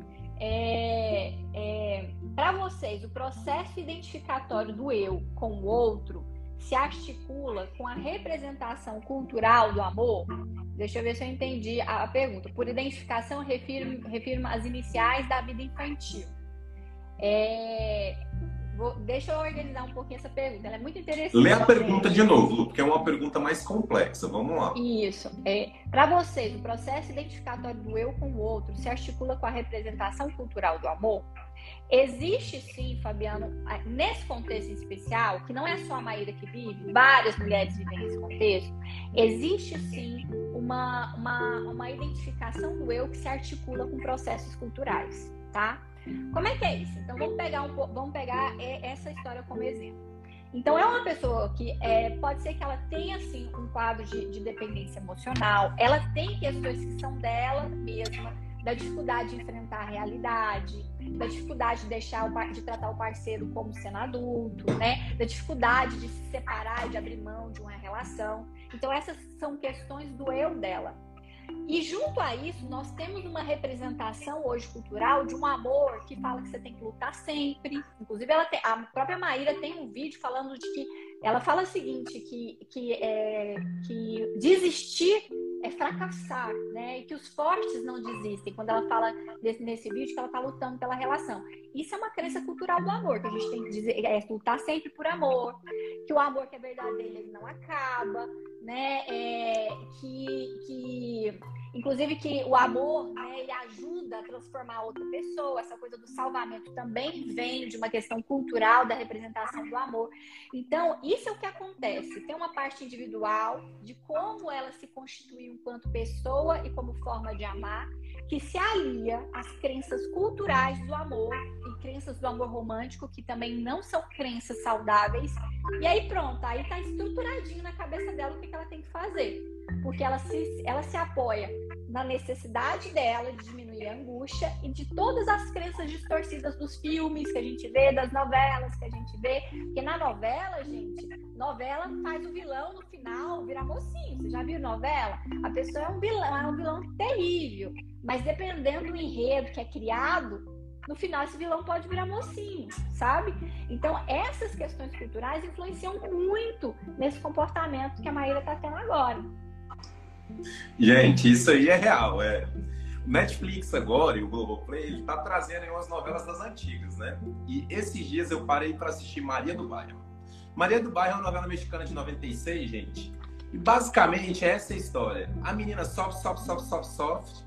É, é, para vocês, o processo identificatório do eu com o outro se articula com a representação cultural do amor? Deixa eu ver se eu entendi a, pergunta. Por identificação, refiro, refiro às iniciais da vida infantil. É, vou, deixa eu organizar um pouquinho essa pergunta. Ela é muito interessante. Lê a pergunta de novo, Lu, porque é uma pergunta mais complexa. Vamos lá. Isso. É, Para vocês, o processo identificatório do eu com o outro se articula com a representação cultural do amor? Existe sim, Fabiano, nesse contexto especial, que não é só a Maíra que vive, várias mulheres vivem nesse contexto, existe sim uma, uma, uma identificação do eu que se articula com processos culturais, tá? Como é que é isso? Então vamos pegar, um, vamos pegar essa história como exemplo. Então é uma pessoa que é, pode ser que ela tenha assim um quadro de, de dependência emocional, ela tem questões que são dela mesma, da dificuldade de enfrentar a realidade, da dificuldade de deixar o, de tratar o parceiro como sendo adulto, né? Da dificuldade de se separar, de abrir mão de uma relação. Então essas são questões do eu dela. E junto a isso, nós temos uma representação hoje cultural de um amor que fala que você tem que lutar sempre. Inclusive, ela tem, a própria Maíra tem um vídeo falando de que ela fala o seguinte: que, que, é, que desistir é fracassar, né? E que os fortes não desistem. Quando ela fala nesse vídeo que ela está lutando pela relação. Isso é uma crença cultural do amor, que a gente tem que dizer, é, lutar sempre por amor, que o amor que é verdadeiro ele não acaba, né? É, que, que Inclusive que o amor, né, ele ajuda a transformar outra pessoa. Essa coisa do salvamento também vem de uma questão cultural da representação do amor. Então, isso é o que acontece. Tem uma parte individual de como ela se constituiu enquanto pessoa e como forma de amar, que se alia às crenças culturais do amor e crenças do amor romântico, que também não são crenças saudáveis. E aí pronto, aí tá estruturadinho na cabeça dela o que ela tem que fazer porque ela se, ela se apoia na necessidade dela de diminuir a angústia e de todas as crenças distorcidas dos filmes que a gente vê, das novelas que a gente vê. Porque na novela, gente, novela faz o vilão no final virar mocinho. Você já viu novela? A pessoa é um vilão, é um vilão terrível. Mas dependendo do enredo que é criado, no final esse vilão pode virar mocinho, sabe? Então, essas questões culturais influenciam muito nesse comportamento que a Maíra está tendo agora. Gente, isso aí é real. É. O Netflix agora e o Globoplay, ele tá trazendo umas novelas das antigas, né? E esses dias eu parei para assistir Maria do Bairro. Maria do Bairro é uma novela mexicana de 96, gente. E basicamente é essa história. A menina sofre, sofre, sofre, sofre, sofre.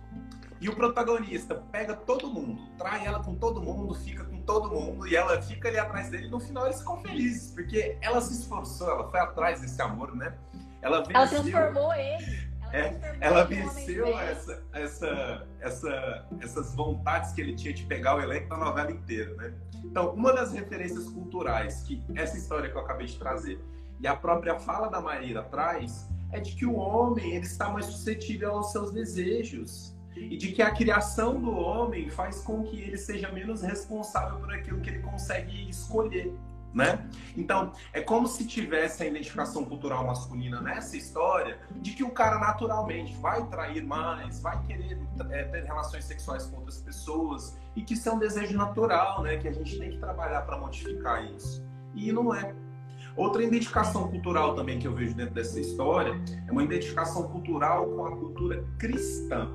E o protagonista pega todo mundo, trai ela com todo mundo, fica com todo mundo, e ela fica ali atrás dele. E no final eles ficam felizes, porque ela se esforçou, ela foi atrás desse amor, né? Ela, venceu, ela transformou ele. É, ela venceu essa, essa, essa, essas vontades que ele tinha de pegar o elenco da novela inteira, né? Então, uma das referências culturais que essa história que eu acabei de trazer e a própria fala da Maíra traz é de que o homem ele está mais suscetível aos seus desejos e de que a criação do homem faz com que ele seja menos responsável por aquilo que ele consegue escolher. Né? Então, é como se tivesse a identificação cultural masculina nessa história de que o cara naturalmente vai trair mais, vai querer é, ter relações sexuais com outras pessoas e que isso é um desejo natural, né? Que a gente tem que trabalhar para modificar isso. E não é. Outra identificação cultural também que eu vejo dentro dessa história é uma identificação cultural com a cultura cristã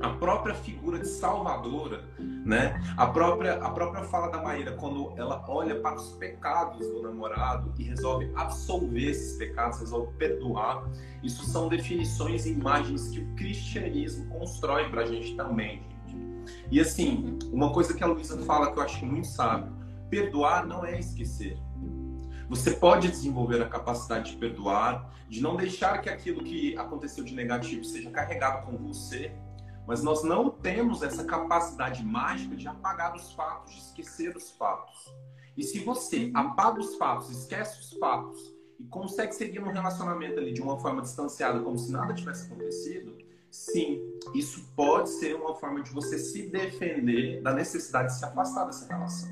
a própria figura de salvadora, né? A própria a própria fala da Maíra quando ela olha para os pecados do namorado e resolve absolver esses pecados, resolve perdoar. Isso são definições e imagens que o cristianismo constrói para a gente também, gente. E assim, uma coisa que a Luísa fala que eu acho muito sábio: perdoar não é esquecer. Você pode desenvolver a capacidade de perdoar, de não deixar que aquilo que aconteceu de negativo seja carregado com você, mas nós não temos essa capacidade mágica de apagar os fatos, de esquecer os fatos. E se você apaga os fatos, esquece os fatos e consegue seguir um relacionamento ali de uma forma distanciada, como se nada tivesse acontecido, sim, isso pode ser uma forma de você se defender da necessidade de se afastar dessa relação.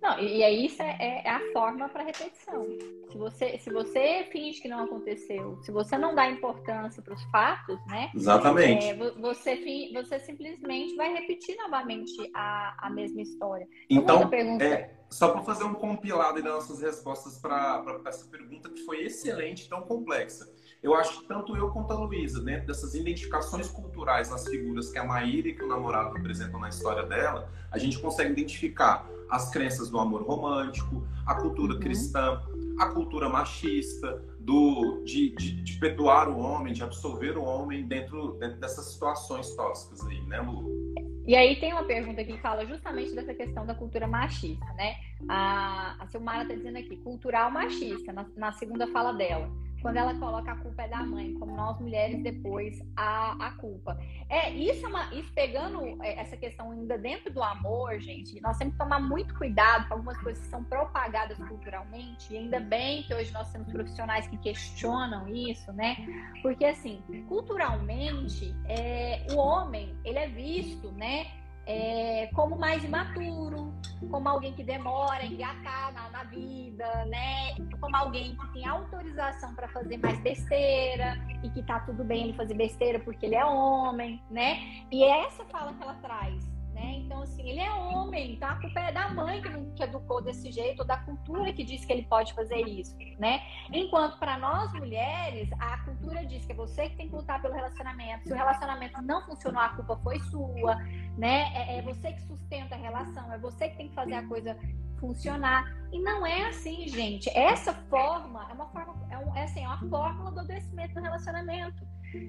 Não, e aí isso é, é a forma para repetição. Se você, se você finge que não aconteceu, se você não dá importância para os fatos, né? Exatamente. É, você, você simplesmente vai repetir novamente a, a mesma história. Então, é, só para fazer um compilado das nossas respostas para essa pergunta que foi excelente, tão complexa. Eu acho que tanto eu quanto a Luísa, dentro dessas identificações culturais nas figuras que a Maíra e que o namorado representam na história dela, a gente consegue identificar as crenças do amor romântico, a cultura uhum. cristã, a cultura machista, do, de, de, de, perdoar o homem, de absolver o homem dentro, dentro dessas situações tóxicas aí, né, Lu? E aí tem uma pergunta que fala justamente dessa questão da cultura machista, né? A, a Silmara está dizendo aqui, cultural machista, na, na segunda fala dela quando ela coloca a culpa é da mãe, como nós mulheres depois a, a culpa. É isso, é uma, isso pegando é, essa questão ainda dentro do amor, gente, nós temos que tomar muito cuidado com algumas coisas que são propagadas culturalmente, e ainda bem que hoje nós temos profissionais que questionam isso, né? Porque assim, culturalmente, é, o homem ele é visto, né? É, como mais imaturo, como alguém que demora a engatar na, na, vida, né? Como alguém que tem autorização para fazer mais besteira e que tá tudo bem ele fazer besteira porque ele é homem, né? E é essa fala que ela traz, né? Então, assim, ele é homem, então a culpa é da mãe que, não, que educou desse jeito, ou da cultura que diz que ele pode fazer isso, né? Enquanto para nós mulheres, a cultura diz que é você que tem que lutar pelo relacionamento. Se o relacionamento não funcionou, a culpa foi sua, né? É, é você que sustenta a relação, é você que tem que fazer a coisa funcionar. E não é assim, gente. Essa forma é uma forma, é, um, é, assim, é uma fórmula do adoecimento do relacionamento.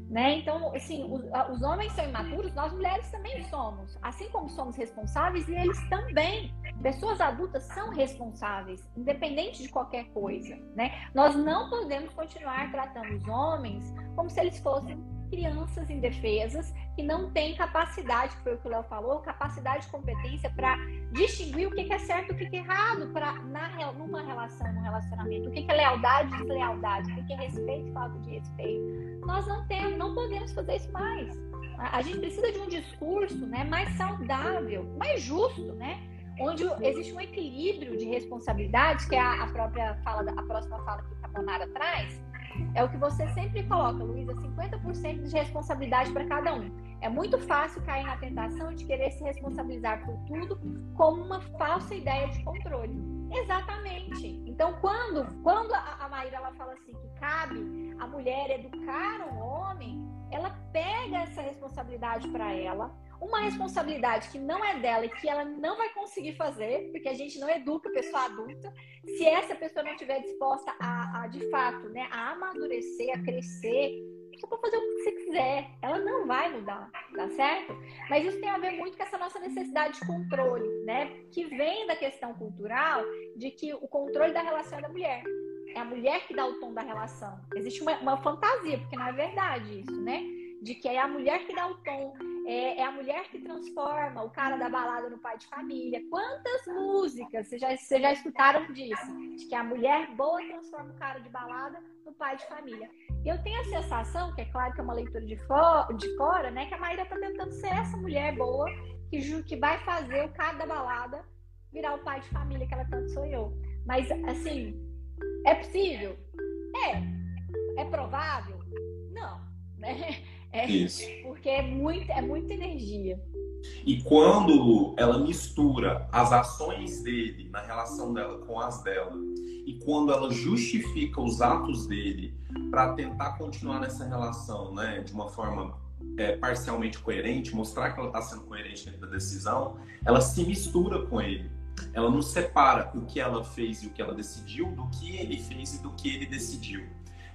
Né? Então, assim, os, os, homens são imaturos, nós mulheres também somos. Assim como somos responsáveis, e eles também. Pessoas adultas são responsáveis, independente de qualquer coisa, né? Nós não podemos continuar tratando os homens como se eles fossem crianças indefesas que não têm capacidade, foi o que o Léo falou, capacidade de competência para distinguir o que é certo e o que é errado pra, na, numa relação, num relacionamento. O que é lealdade e deslealdade, o que é respeito e falta de respeito. Nós não temos, não podemos fazer isso mais. A, gente precisa de um discurso né, mais saudável, mais justo, né? onde existe um equilíbrio de responsabilidades, que é a, própria fala, a próxima fala que a Bonara traz, é o que você sempre coloca, Luísa, 50% de responsabilidade para cada um. É muito fácil cair na tentação de querer se responsabilizar por tudo como uma falsa ideia de controle. Exatamente. Então, quando, quando a, Maíra ela fala assim que cabe a mulher educar o homem, ela pega essa responsabilidade para ela, uma responsabilidade que não é dela e que ela não vai conseguir fazer, porque a gente não educa a pessoa adulta, se essa pessoa não estiver disposta a, a, de fato, né, a amadurecer, a crescer, você pode fazer o que você quiser, ela não vai mudar, tá certo? Mas isso tem a ver muito com essa nossa necessidade de controle, né? Que vem da questão cultural de que o controle da relação é da mulher. É a mulher que dá o tom da relação. Existe uma, uma fantasia, porque não é verdade isso, né? De que é a mulher que dá o tom, é, é, a mulher que transforma o cara da balada no pai de família. Quantas músicas vocês já, vocês já escutaram disso? De que a mulher boa transforma o cara de balada no pai de família. Eu tenho a sensação, que é claro que é uma leitura de, fora, de fora, né? Que a Maíra está tentando ser essa mulher boa que, que vai fazer o cara da balada virar o pai de família que ela tanto sonhou. Mas, assim, é possível? É. É provável? Não. Né? É, Isso. Porque é, muito, é muita energia. E quando ela mistura as ações dele na relação dela com as dela, e quando ela justifica os atos dele para tentar continuar nessa relação, né, de uma forma é, parcialmente coerente, mostrar que ela está sendo coerente dentro da decisão, ela se mistura com ele. Ela não separa o que ela fez e o que ela decidiu do que ele fez e do que ele decidiu.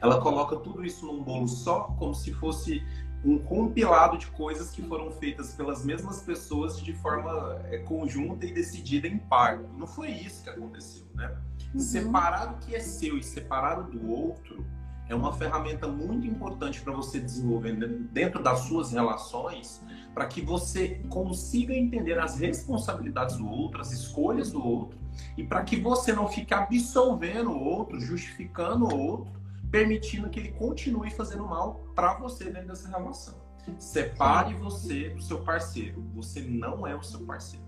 Ela coloca tudo isso num bolo só, como se fosse um compilado de coisas que foram feitas pelas mesmas pessoas de forma é, conjunta e decidida em par. Não foi isso que aconteceu, né? Uhum. Separar o que é seu e separar o do outro é uma ferramenta muito importante para você desenvolver dentro das suas relações, para que você consiga entender as responsabilidades do outro, as escolhas do outro, e para que você não fique absolvendo o outro, justificando o outro, permitindo que ele continue fazendo mal para você dentro dessa relação. Separe você do seu parceiro. Você não é o seu parceiro.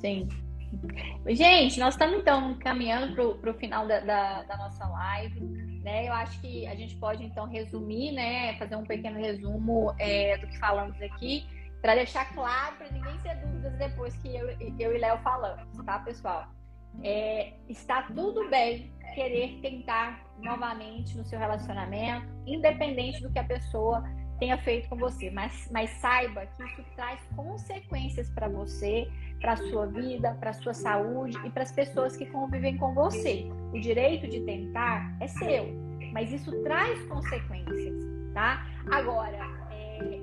Sim. Gente, nós estamos então caminhando para o final da, da, da, nossa live. Né? Eu acho que a gente pode então resumir, né? fazer um pequeno resumo é, do que falamos aqui, para deixar claro, para ninguém ter dúvidas depois que eu, eu e Léo falamos, tá, pessoal? É, está tudo bem querer tentar novamente no seu relacionamento, independente do que a pessoa tenha feito com você, mas, mas saiba que isso traz consequências para você, para a sua vida, para a sua saúde e para as pessoas que convivem com você. O direito de tentar é seu, mas isso traz consequências, tá? Agora, é,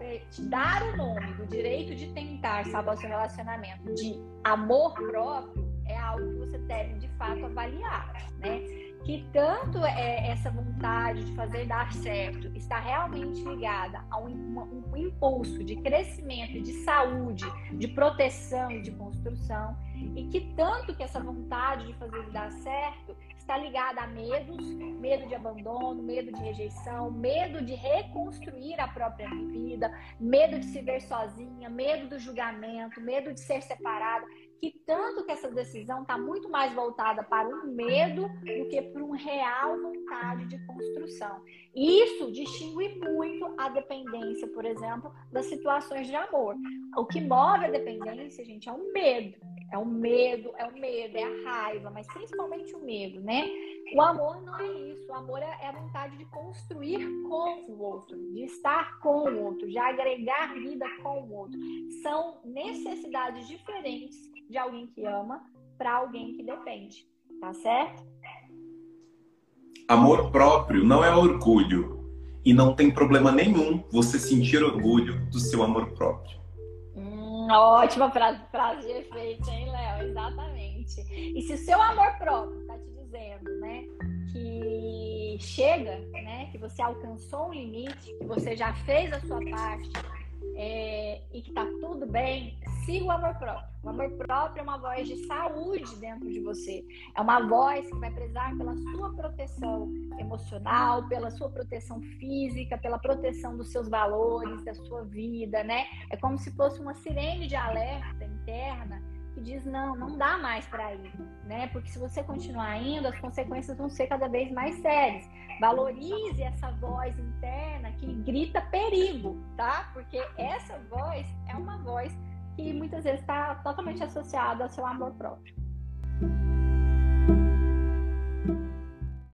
é, dar o nome do direito de tentar salvar o seu relacionamento de amor próprio é algo que você deve de fato avaliar, né? Que tanto é essa vontade de fazer dar certo está realmente ligada a um, um impulso de crescimento, de saúde, de proteção e de construção, e que tanto que essa vontade de fazer dar certo está ligada a medos, medo de abandono, medo de rejeição, medo de reconstruir a própria vida, medo de se ver sozinha, medo do julgamento, medo de ser separada que tanto que essa decisão está muito mais voltada para um medo do que para uma real vontade de construção. E isso distingue muito a dependência, por exemplo, das situações de amor. O que move a dependência, gente, é o medo. É o medo, é o medo, é a raiva, mas principalmente o medo, né? O amor não é isso. O amor é a vontade de construir com o outro, de estar com o outro, de agregar vida com o outro. São necessidades diferentes de alguém que ama para alguém que depende, tá certo? Amor próprio não é orgulho. E não tem problema nenhum você sentir orgulho do seu amor próprio. Ótima frase, frase de efeito, hein, Léo? Exatamente. E se o seu amor próprio tá te dizendo, né, que chega, né, que você alcançou um limite, que você já fez a sua parte, é, e que está tudo bem, siga o amor próprio. O amor próprio é uma voz de saúde dentro de você. É uma voz que vai prezar pela sua proteção emocional, pela sua proteção física, pela proteção dos seus valores, da sua vida, né? É como se fosse uma sirene de alerta interna que diz não, não dá mais para ir, né? Porque se você continuar indo, as consequências vão ser cada vez mais sérias. Valorize essa voz interna que grita perigo, tá? Porque essa voz é uma voz que muitas vezes está totalmente associada ao seu amor próprio.